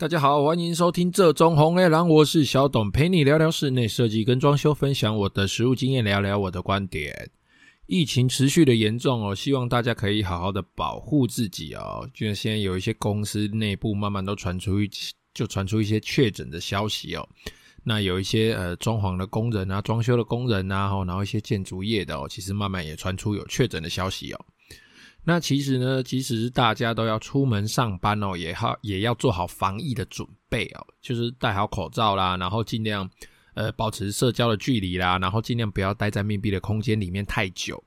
大家好，欢迎收听这中红黑狼，我是小董，陪你聊聊室内设计跟装修，分享我的实务经验，聊聊我的观点。疫情持续的严重哦，希望大家可以好好的保护自己哦。就像现在有一些公司内部慢慢都传出一，就传出一些确诊的消息哦。那有一些呃装潢的工人啊，装修的工人啊，然后一些建筑业的哦，其实慢慢也传出有确诊的消息哦。那其实呢，即使大家都要出门上班哦，也好也要做好防疫的准备哦，就是戴好口罩啦，然后尽量呃保持社交的距离啦，然后尽量不要待在密闭的空间里面太久。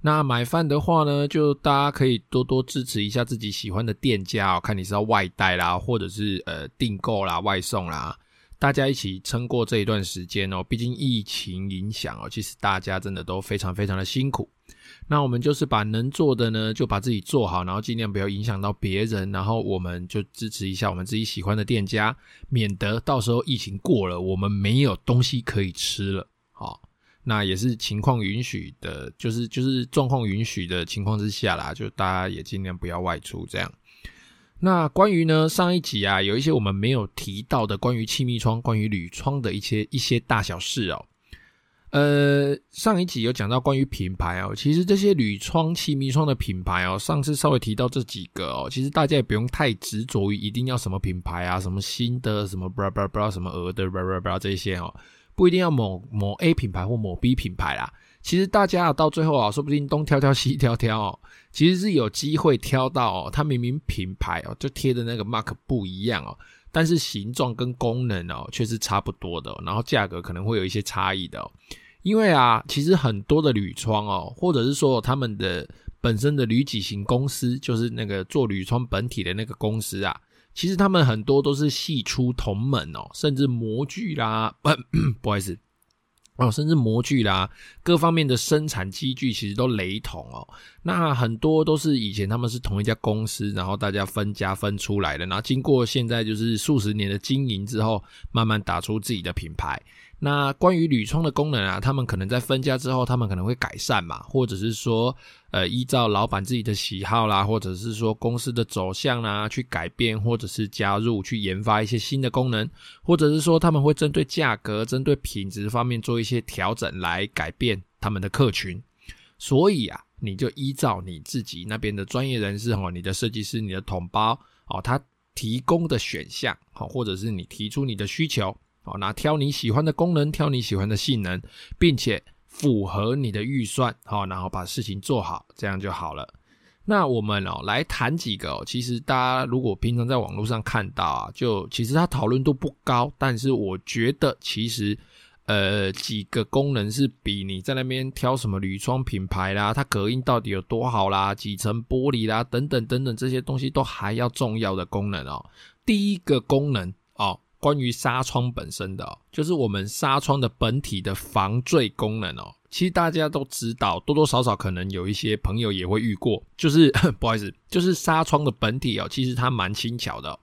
那买饭的话呢，就大家可以多多支持一下自己喜欢的店家哦，看你是要外带啦，或者是呃订购啦、外送啦，大家一起撑过这一段时间哦。毕竟疫情影响哦，其实大家真的都非常非常的辛苦。那我们就是把能做的呢，就把自己做好，然后尽量不要影响到别人，然后我们就支持一下我们自己喜欢的店家，免得到时候疫情过了，我们没有东西可以吃了。好，那也是情况允许的，就是就是状况允许的情况之下啦，就大家也尽量不要外出这样。那关于呢，上一集啊，有一些我们没有提到的关于气密窗、关于铝窗的一些一些大小事哦。呃，上一集有讲到关于品牌哦，其实这些铝窗、气密窗的品牌哦，上次稍微提到这几个哦，其实大家也不用太执着于一定要什么品牌啊，什么新的什么不知道不知道什么鹅的不知道不知道这些哦，不一定要某某 A 品牌或某 B 品牌啦。其实大家啊，到最后啊，说不定东挑挑西挑挑哦，其实是有机会挑到哦，它明明品牌哦，就贴的那个 mark 不一样哦，但是形状跟功能哦，却是差不多的哦，然后价格可能会有一些差异的哦。因为啊，其实很多的铝窗哦，或者是说他们的本身的铝几型公司，就是那个做铝窗本体的那个公司啊，其实他们很多都是系出同门哦，甚至模具啦，不，不好意思。哦，甚至模具啦，各方面的生产机具其实都雷同哦。那很多都是以前他们是同一家公司，然后大家分家分出来的，然后经过现在就是数十年的经营之后，慢慢打出自己的品牌。那关于铝窗的功能啊，他们可能在分家之后，他们可能会改善嘛，或者是说，呃，依照老板自己的喜好啦，或者是说公司的走向啦，去改变或者是加入，去研发一些新的功能，或者是说他们会针对价格、针对品质方面做一些调整来改变他们的客群。所以啊，你就依照你自己那边的专业人士哈，你的设计师、你的同胞哦，他提供的选项哦，或者是你提出你的需求。好，那挑你喜欢的功能，挑你喜欢的性能，并且符合你的预算，好，然后把事情做好，这样就好了。那我们哦来谈几个哦，其实大家如果平常在网络上看到啊，就其实它讨论度不高，但是我觉得其实呃几个功能是比你在那边挑什么铝窗品牌啦，它隔音到底有多好啦，几层玻璃啦，等等等等这些东西都还要重要的功能哦。第一个功能哦。关于纱窗本身的哦，就是我们纱窗的本体的防坠功能哦，其实大家都知道，多多少少可能有一些朋友也会遇过，就是 不好意思，就是纱窗的本体哦，其实它蛮轻巧的，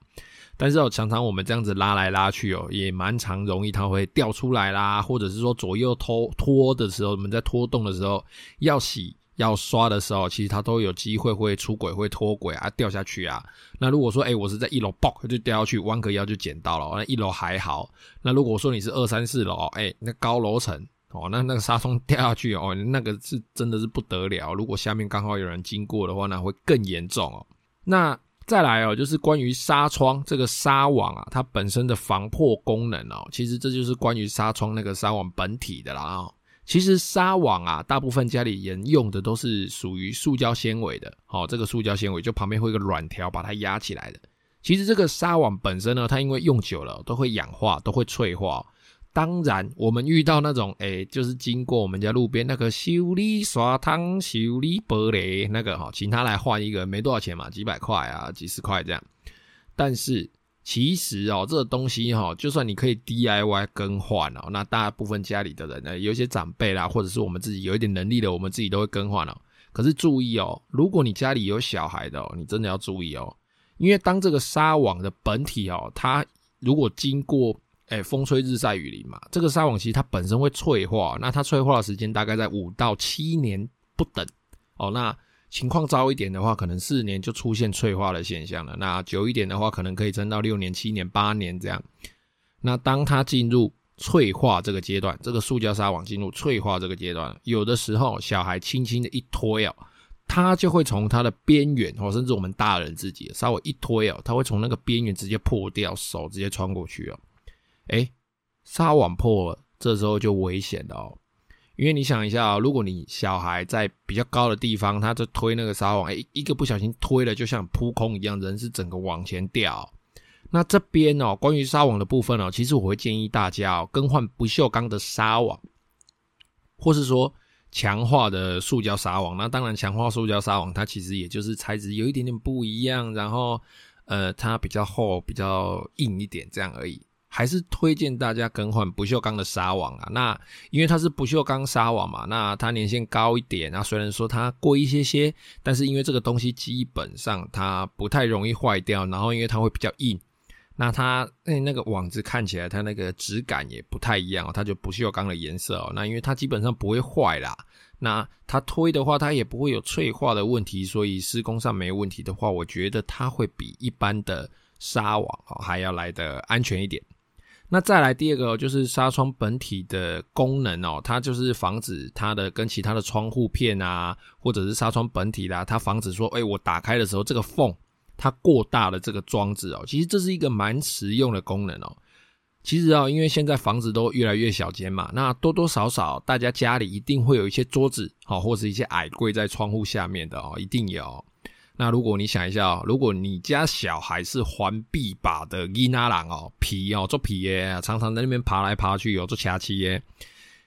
但是哦，常常我们这样子拉来拉去哦，也蛮常容易它会掉出来啦，或者是说左右拖拖的时候，我们在拖动的时候要洗。要刷的时候，其实它都有机会会出轨、会脱轨啊，掉下去啊。那如果说，哎、我是在一楼，爆就掉下去，弯个腰就捡到了。那一楼还好。那如果说你是二三四楼，哎、那高楼层哦，那那个纱窗掉下去哦，那个是真的是不得了。如果下面刚好有人经过的话，那会更严重哦。那再来哦，就是关于纱窗这个纱网啊，它本身的防破功能哦，其实这就是关于纱窗那个纱网本体的啦哦。其实纱网啊，大部分家里人用的都是属于塑胶纤维的。好，这个塑胶纤维就旁边会有一个软条把它压起来的。其实这个纱网本身呢，它因为用久了都会氧化，都会脆化。当然，我们遇到那种诶，就是经过我们家路边那个修理刷汤、修理玻璃那个哈，请他来换一个，没多少钱嘛，几百块啊，几十块这样。但是。其实哦，这个东西哈，就算你可以 DIY 更换哦，那大部分家里的人呢，有一些长辈啦，或者是我们自己有一点能力的，我们自己都会更换哦。可是注意哦，如果你家里有小孩的哦，你真的要注意哦，因为当这个纱网的本体哦，它如果经过诶风吹日晒雨淋嘛，这个纱网其实它本身会脆化，那它脆化的时间大概在五到七年不等哦，那。情况糟一点的话，可能四年就出现脆化的现象了。那久一点的话，可能可以撑到六年、七年、八年这样。那当它进入脆化这个阶段，这个塑胶纱网进入脆化这个阶段，有的时候小孩轻轻的一推哦，它就会从它的边缘哦，甚至我们大人自己稍微一推哦，它会从那个边缘直接破掉，手直接穿过去哦。诶，纱网破了，这时候就危险了哦。因为你想一下，如果你小孩在比较高的地方，他就推那个纱网，哎，一个不小心推了，就像扑空一样，人是整个往前掉。那这边哦，关于纱网的部分哦，其实我会建议大家哦，更换不锈钢的纱网，或是说强化的塑胶纱网。那当然，强化塑胶纱网它其实也就是材质有一点点不一样，然后呃，它比较厚、比较硬一点这样而已。还是推荐大家更换不锈钢的纱网啊。那因为它是不锈钢纱网嘛，那它年限高一点。那虽然说它贵一些些，但是因为这个东西基本上它不太容易坏掉，然后因为它会比较硬，那它那那个网子看起来它那个质感也不太一样哦，它就不锈钢的颜色哦。那因为它基本上不会坏啦，那它推的话它也不会有脆化的问题，所以施工上没问题的话，我觉得它会比一般的纱网还要来得安全一点。那再来第二个就是纱窗本体的功能哦，它就是防止它的跟其他的窗户片啊，或者是纱窗本体啦，它防止说，哎，我打开的时候这个缝它过大的这个装置哦，其实这是一个蛮实用的功能哦。其实啊，因为现在房子都越来越小间嘛，那多多少少大家家里一定会有一些桌子哦，或者一些矮柜在窗户下面的哦，一定有。那如果你想一下哦，如果你家小孩是环臂把的伊那郎哦，皮哦做皮耶，常常在那边爬来爬去哦做掐七耶，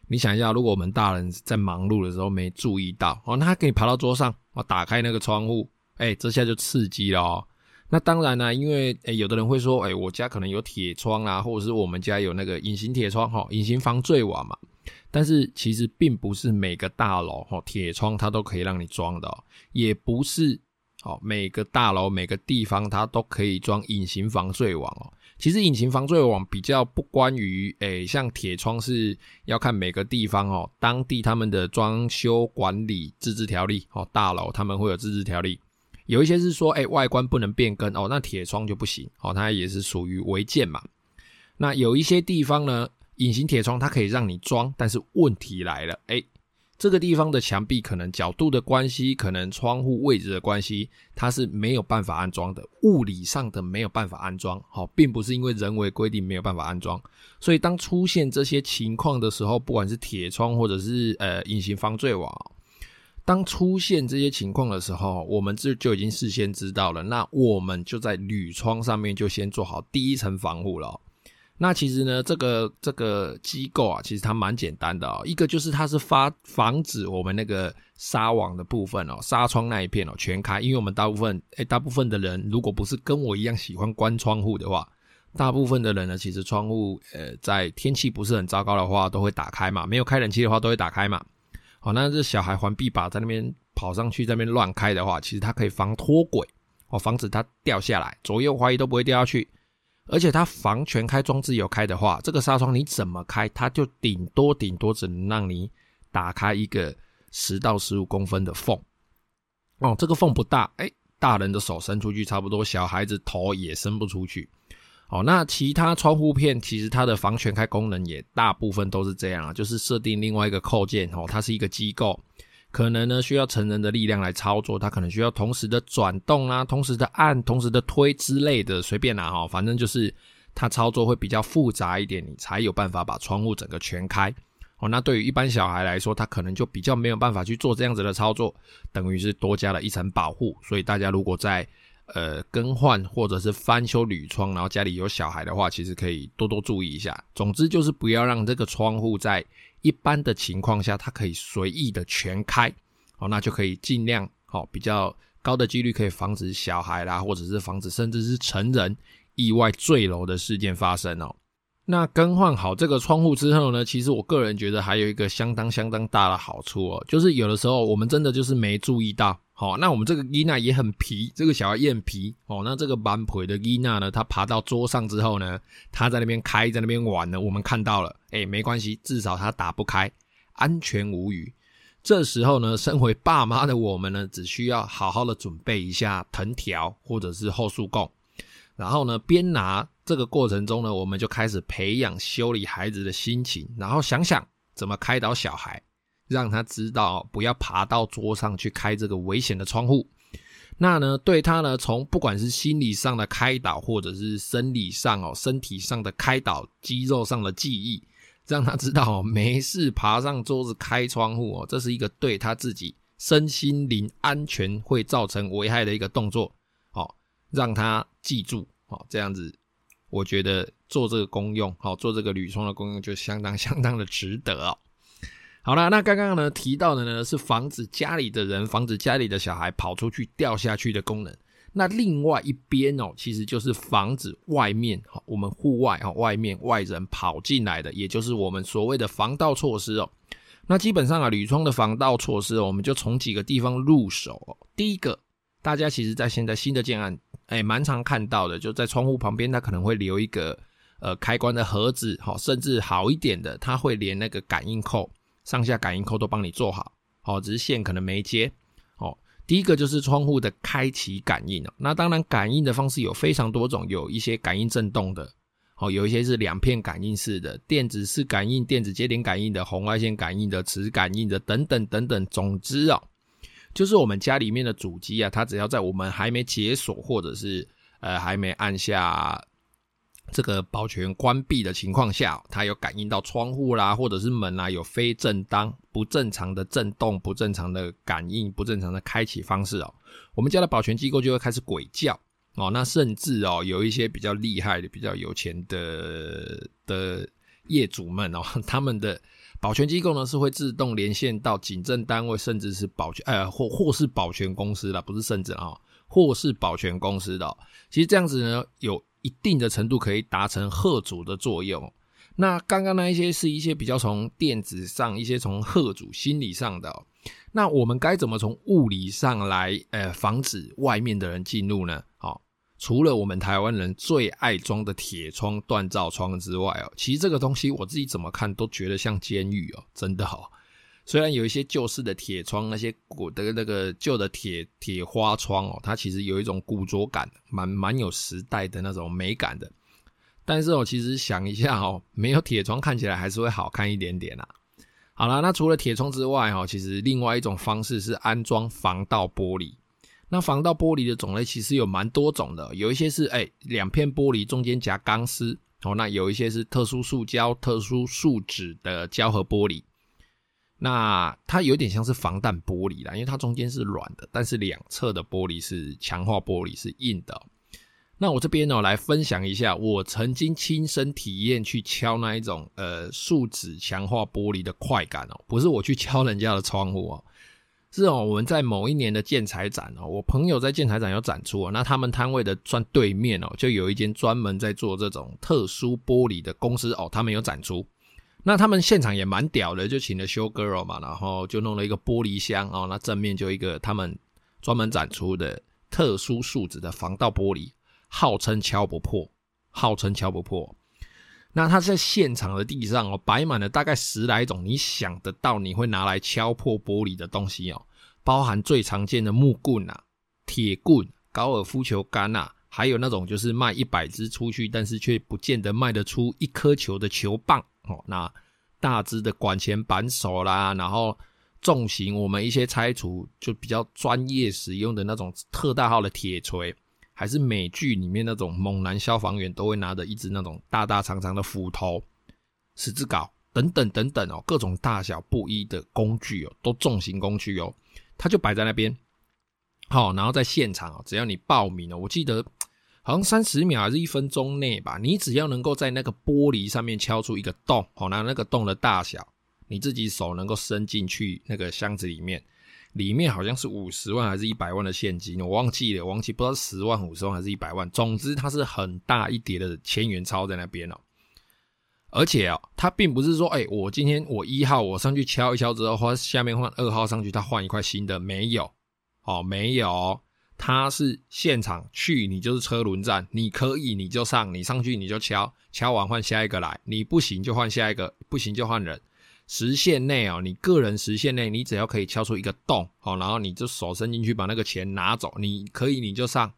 你想一下，如果我们大人在忙碌的时候没注意到哦，那他可以爬到桌上哦，打开那个窗户，哎，这下就刺激了哦。那当然呢，因为诶有的人会说，哎，我家可能有铁窗啊，或者是我们家有那个隐形铁窗哈，隐形防坠网嘛。但是其实并不是每个大楼哈铁窗它都可以让你装的哦，也不是。好，每个大楼每个地方它都可以装隐形防坠网哦。其实隐形防坠网比较不关于，诶，像铁窗是要看每个地方哦，当地他们的装修管理自治条例哦，大楼他们会有自治条例，有一些是说，诶，外观不能变更哦，那铁窗就不行哦，它也是属于违建嘛。那有一些地方呢，隐形铁窗它可以让你装，但是问题来了，诶。这个地方的墙壁可能角度的关系，可能窗户位置的关系，它是没有办法安装的，物理上的没有办法安装，好，并不是因为人为规定没有办法安装。所以当出现这些情况的时候，不管是铁窗或者是呃隐形防坠网，当出现这些情况的时候，我们这就已经事先知道了，那我们就在铝窗上面就先做好第一层防护了。那其实呢，这个这个机构啊，其实它蛮简单的哦。一个就是它是发防止我们那个纱网的部分哦，纱窗那一片哦全开，因为我们大部分诶大部分的人如果不是跟我一样喜欢关窗户的话，大部分的人呢，其实窗户呃在天气不是很糟糕的话都会打开嘛，没有开冷气的话都会打开嘛。好，那这小孩环臂把在那边跑上去，在那边乱开的话，其实它可以防脱轨哦，防止它掉下来，左右滑移都不会掉下去。而且它防全开装置有开的话，这个纱窗你怎么开，它就顶多顶多只能让你打开一个十到十五公分的缝。哦，这个缝不大，哎，大人的手伸出去差不多，小孩子头也伸不出去。哦，那其他窗户片其实它的防全开功能也大部分都是这样啊，就是设定另外一个扣件哦，它是一个机构。可能呢需要成人的力量来操作，它可能需要同时的转动啊，同时的按，同时的推之类的，随便拿哈，反正就是它操作会比较复杂一点，你才有办法把窗户整个全开。哦，那对于一般小孩来说，他可能就比较没有办法去做这样子的操作，等于是多加了一层保护。所以大家如果在呃更换或者是翻修铝窗，然后家里有小孩的话，其实可以多多注意一下。总之就是不要让这个窗户在一般的情况下，它可以随意的全开，哦，那就可以尽量，哦，比较高的几率可以防止小孩啦，或者是防止甚至是成人意外坠楼的事件发生哦。那更换好这个窗户之后呢，其实我个人觉得还有一个相当相当大的好处哦，就是有的时候我们真的就是没注意到。好，那我们这个伊娜也很皮，这个小孩也很皮。哦，那这个蛮皮的伊娜呢，他爬到桌上之后呢，他在那边开，在那边玩呢，我们看到了，哎，没关系，至少他打不开，安全无虞。这时候呢，身为爸妈的我们呢，只需要好好的准备一下藤条或者是后束供，然后呢，边拿这个过程中呢，我们就开始培养修理孩子的心情，然后想想怎么开导小孩，让他知道不要爬到桌上去开这个危险的窗户。那呢，对他呢，从不管是心理上的开导，或者是生理上哦，身体上的开导，肌肉上的记忆。让他知道哦，没事爬上桌子开窗户哦，这是一个对他自己身心灵安全会造成危害的一个动作。好，让他记住哦，这样子，我觉得做这个功用，好，做这个铝窗的功用就相当相当的值得哦。好了，那刚刚呢提到的呢是防止家里的人，防止家里的小孩跑出去掉下去的功能。那另外一边哦，其实就是防止外面哈，我们户外哈，外面外人跑进来的，也就是我们所谓的防盗措施哦。那基本上啊，铝窗的防盗措施，我们就从几个地方入手。第一个，大家其实在现在新的建案，哎，蛮常看到的，就在窗户旁边，它可能会留一个呃开关的盒子，好，甚至好一点的，它会连那个感应扣，上下感应扣都帮你做好，好，只是线可能没接。哦第一个就是窗户的开启感应哦，那当然感应的方式有非常多种，有一些感应震动的，哦，有一些是两片感应式的，电子式感应、电子接点感应的、红外线感应的、磁感应的等等等等。总之哦，就是我们家里面的主机啊，它只要在我们还没解锁或者是呃还没按下。这个保全关闭的情况下，它有感应到窗户啦，或者是门啦，有非正当、不正常的震动、不正常的感应、不正常的开启方式哦。我们家的保全机构就会开始鬼叫哦。那甚至哦，有一些比较厉害的、比较有钱的的业主们哦，他们的保全机构呢是会自动连线到警政单位，甚至是保全呃或或是保全公司啦，不是甚至啊、哦，或是保全公司的、其实这样子呢有。一定的程度可以达成吓阻的作用。那刚刚那一些是一些比较从电子上，一些从吓阻心理上的。那我们该怎么从物理上来呃防止外面的人进入呢？好，除了我们台湾人最爱装的铁窗、锻造窗之外哦，其实这个东西我自己怎么看都觉得像监狱哦，真的哦。虽然有一些旧式的铁窗，那些古的那个旧的铁铁花窗哦，它其实有一种古拙感，蛮蛮有时代的那种美感的。但是哦，其实想一下哦，没有铁窗看起来还是会好看一点点啦。好啦，那除了铁窗之外哦，其实另外一种方式是安装防盗玻璃。那防盗玻璃的种类其实有蛮多种的，有一些是哎两片玻璃中间夹钢丝哦，那有一些是特殊塑胶、特殊树脂的胶合玻璃。那它有点像是防弹玻璃啦，因为它中间是软的，但是两侧的玻璃是强化玻璃，是硬的。那我这边呢，来分享一下我曾经亲身体验去敲那一种呃树脂强化玻璃的快感哦，不是我去敲人家的窗户哦，是哦我们在某一年的建材展哦，我朋友在建材展有展出哦，那他们摊位的专对面哦，就有一间专门在做这种特殊玻璃的公司哦，他们有展出。那他们现场也蛮屌的，就请了修 girl 嘛，然后就弄了一个玻璃箱哦，那正面就一个他们专门展出的特殊树脂的防盗玻璃，号称敲不破，号称敲不破。那他在现场的地上哦，摆满了大概十来种你想得到你会拿来敲破玻璃的东西哦，包含最常见的木棍、啊、铁棍、高尔夫球杆呐、啊，还有那种就是卖一百支出去，但是却不见得卖得出一颗球的球棒。哦，那大支的管钳扳手啦，然后重型我们一些拆除就比较专业使用的那种特大号的铁锤，还是美剧里面那种猛男消防员都会拿的一支那种大大长长的斧头、十字镐等等等等哦，各种大小不一的工具哦，都重型工具哦，它就摆在那边。好，然后在现场哦，只要你报名哦，我记得。好像三十秒还是一分钟内吧，你只要能够在那个玻璃上面敲出一个洞，好，那那个洞的大小，你自己手能够伸进去那个箱子里面，里面好像是五十万还是一百万的现金，我忘记了，忘记不知道十万、五十万还是一百万，总之它是很大一叠的千元钞在那边哦。而且哦，它并不是说，哎，我今天我一号我上去敲一敲之后，或下面换二号上去，它换一块新的，没有，哦，没有。它是现场去，你就是车轮战，你可以你就上，你上去你就敲，敲完换下一个来，你不行就换下一个，不行就换人。时限内哦，你个人时限内，你只要可以敲出一个洞，好，然后你就手伸进去把那个钱拿走，你可以你就上。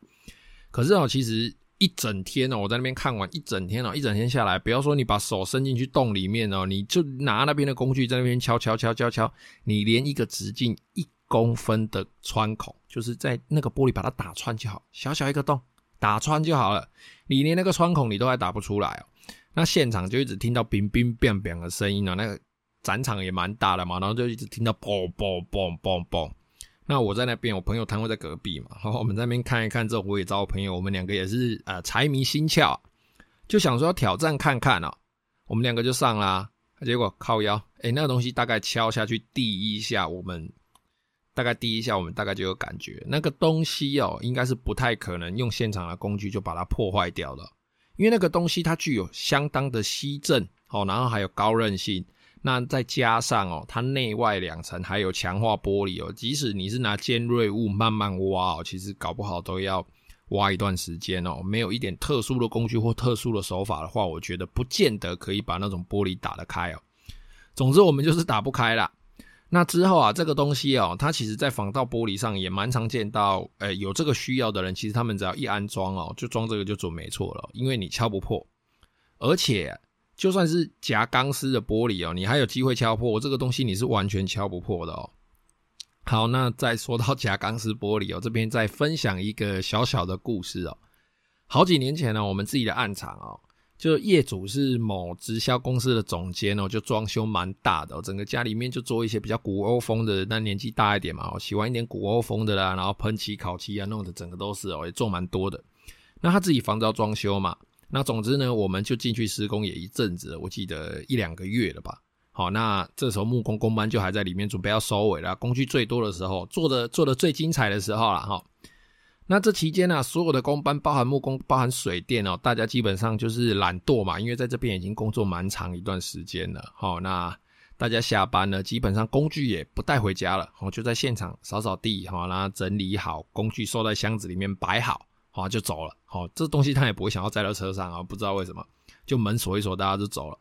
可是哦，其实一整天哦，我在那边看完一整天哦，一整天下来，不要说你把手伸进去洞里面哦，你就拿那边的工具在那边敲敲敲敲敲，你连一个直径一公分的穿孔，就是在那个玻璃把它打穿就好，小小一个洞打穿就好了，你连那个穿孔你都还打不出来哦。那现场就一直听到冰冰冰冰的声音哦，那个。展场也蛮大的嘛，然后就一直听到嘣嘣嘣嘣嘣。那我在那边，我朋友摊位在隔壁嘛，然后我们在那边看一看之后，我也找我朋友，我们两个也是呃财迷心窍，就想说挑战看看哦。我们两个就上啦，结果靠腰，诶，那个东西大概敲下去第一下，我们大概第一下我们大概就有感觉，那个东西哦，应该是不太可能用现场的工具就把它破坏掉了，因为那个东西它具有相当的吸震哦，然后还有高韧性。那再加上哦，它内外两层还有强化玻璃哦，即使你是拿尖锐物慢慢挖哦，其实搞不好都要挖一段时间哦。没有一点特殊的工具或特殊的手法的话，我觉得不见得可以把那种玻璃打得开哦。总之，我们就是打不开啦。那之后啊，这个东西哦，它其实在防盗玻璃上也蛮常见到，呃，有这个需要的人，其实他们只要一安装哦，就装这个就准没错了，因为你敲不破，而且。就算是夹钢丝的玻璃哦，你还有机会敲破这个东西，你是完全敲不破的哦。好，那再说到夹钢丝玻璃哦，这边再分享一个小小的故事哦。好几年前呢，我们自己的案场哦，就业主是某直销公司的总监哦，就装修蛮大的，整个家里面就做一些比较古欧风的，那年纪大一点嘛，喜欢一点古欧风的啦，然后喷漆、烤漆啊，弄得整个都是哦，也做蛮多的。那他自己房子要装修嘛。那总之呢，我们就进去施工也一阵子，我记得一两个月了吧。好，那这时候木工工班就还在里面准备要收尾了，工具最多的时候，做的做的最精彩的时候了哈。那这期间呢、所有的工班，包含木工，包含水电哦，大家基本上就是懒惰嘛，因为在这边已经工作蛮长一段时间了。好，那大家下班呢，基本上工具也不带回家了，我就在现场扫扫地，好，然后整理好工具，收在箱子里面摆好。好，就走了。好，这东西他也不会想要载到车上啊，不知道为什么，就门锁一锁，大家就走了。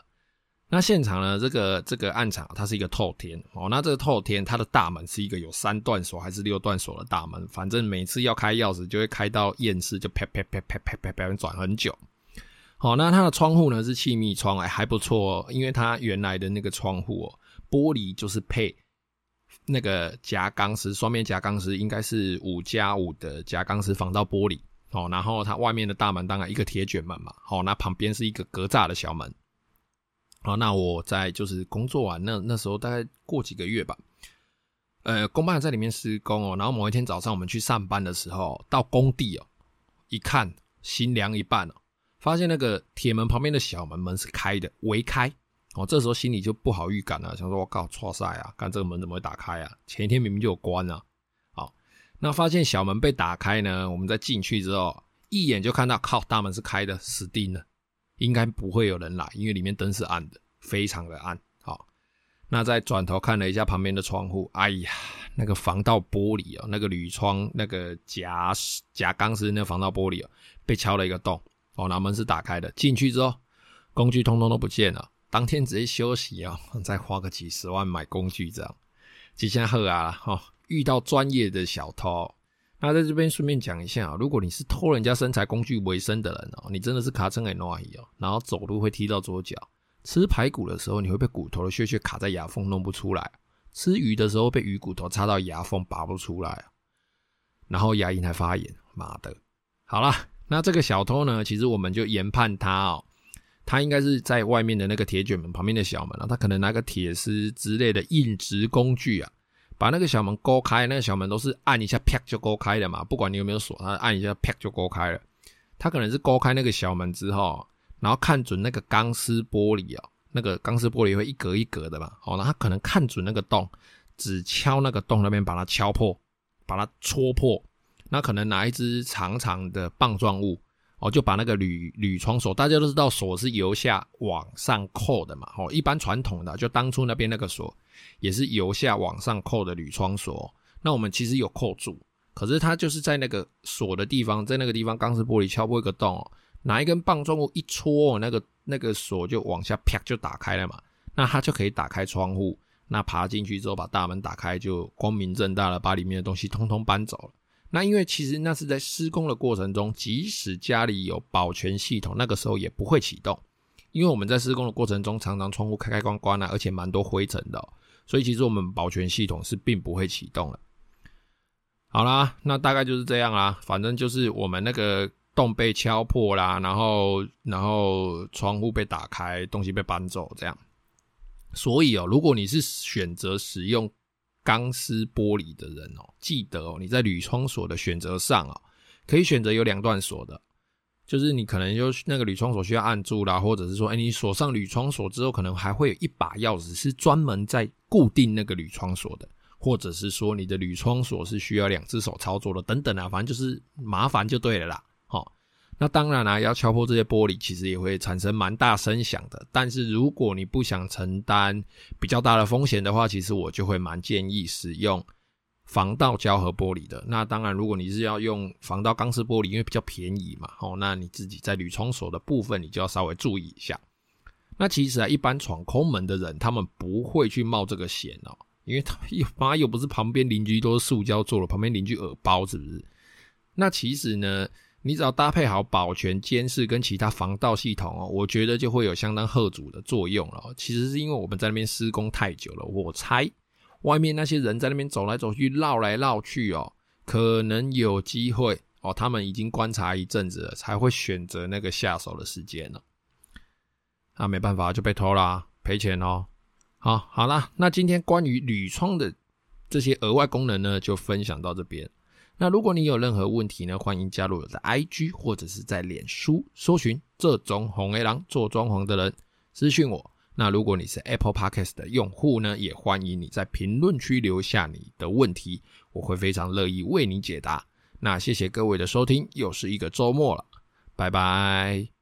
那现场呢，这个这个暗场它是一个透天哦，那这个透天它的大门是一个有三段锁还是六段锁的大门，反正每次要开钥匙就会开到厌世，就啪啪啪啪啪啪啪转很久。好，那它的窗户呢是气密窗，哎还不错哦，因为它原来的那个窗户哦，玻璃就是配那个夹钢丝，双面夹钢丝应该是五加五的夹钢丝防盗玻璃。哦，然后它外面的大门当然一个铁卷门嘛，好，那旁边是一个格栅的小门。好，那我在就是工作完那那时候大概过几个月吧，呃，工办在里面施工哦，然后某一天早上我们去上班的时候，到工地哦，一看心凉一半哦，发现那个铁门旁边的小门门是开的，微开。哦，这时候心里就不好预感了，想说我靠，错赛啊，看这个门怎么会打开啊？前一天明明就有关啊。那发现小门被打开呢，我们再进去之后，一眼就看到靠，大门是开的，死定了，应该不会有人来，因为里面灯是暗的，非常的暗。好，那再转头看了一下旁边的窗户，哎呀，那个防盗玻璃哦，那个铝窗那个夹夹钢丝那个防盗玻璃哦，被敲了一个洞。哦，那门是打开的，进去之后，工具通通都不见了。当天直接休息啊，再花个几十万买工具这样，几千赫啊，哈。遇到专业的小偷，那在这边顺便讲一下，如果你是偷人家身材工具为生的人哦，你真的是卡成很乱哦，然后走路会踢到左脚，吃排骨的时候你会被骨头的屑屑卡在牙缝弄不出来，吃鱼的时候被鱼骨头插到牙缝拔不出来，然后牙龈还发炎，妈的！好啦，那这个小偷呢，其实我们就研判他哦，他应该是在外面的那个铁卷门旁边的小门啊，他可能拿个铁丝之类的硬质工具啊。把那个小门勾开，那个小门都是按一下啪就勾开的嘛，不管你有没有锁，它按一下啪就勾开了。他可能是勾开那个小门之后，然后看准那个钢丝玻璃哦，那个钢丝玻璃会一格一格的嘛，哦，那他可能看准那个洞，只敲那个洞那边把它敲破，把它戳破。那可能拿一支长长的棒状物，哦，就把那个铝铝窗锁，大家都知道锁是由下往上扣的嘛，哦，一般传统的就当初那边那个锁。也是由下往上扣的铝窗锁，那我们其实有扣住，可是它就是在那个锁的地方，在那个地方钢丝玻璃敲破一个洞，拿一根棒状物一戳，那个那个锁就往下啪就打开了嘛。那他就可以打开窗户，那爬进去之后把大门打开，就光明正大的把里面的东西通通搬走了。那因为其实那是在施工的过程中，即使家里有保全系统，那个时候也不会启动，因为我们在施工的过程中，常常窗户开开关关啊，而且蛮多灰尘的，所以其实我们保全系统是并不会启动的。好啦，那大概就是这样啦，反正就是我们那个洞被敲破啦，然后然后窗户被打开，东西被搬走这样。所以哦，如果你是选择使用。钢丝玻璃的人哦，记得哦，你在铝窗锁的选择上啊，可以选择有两段锁的，就是你可能就那个铝窗锁需要按住啦，或者是说，哎，你锁上铝窗锁之后，可能还会有一把钥匙是专门在固定那个铝窗锁的，或者是说你的铝窗锁是需要两只手操作的，等等啊，反正就是麻烦就对了啦。那当然啦、要敲破这些玻璃，其实也会产生蛮大声响的。但是如果你不想承担比较大的风险的话，其实我就会蛮建议使用防盗胶合玻璃的。那当然，如果你是要用防盗钢丝玻璃，因为比较便宜嘛，哦，那你自己在铝窗锁的部分，你就要稍微注意一下。那其实啊，一般闯空门的人，他们不会去冒这个险哦，因为他又妈又不是旁边邻居都是塑胶做的，旁边邻居耳包是不是？那其实呢？你只要搭配好保全监视跟其他防盗系统哦，我觉得就会有相当吓阻的作用了。其实是因为我们在那边施工太久了，我猜外面那些人在那边走来走去、绕来绕去哦，可能有机会哦，他们已经观察一阵子了，才会选择那个下手的时间了。那没办法，就被偷啦，赔钱哦。好，好啦，那今天关于铝窗的这些额外功能呢，就分享到这边。那如果你有任何问题呢，欢迎加入我的 IG 或者是在脸书搜寻这种红 A 狼做装潢的人私讯我。那如果你是 Apple Podcast 的用户呢，也欢迎你在评论区留下你的问题，我会非常乐意为你解答。那谢谢各位的收听，又是一个周末了，拜拜。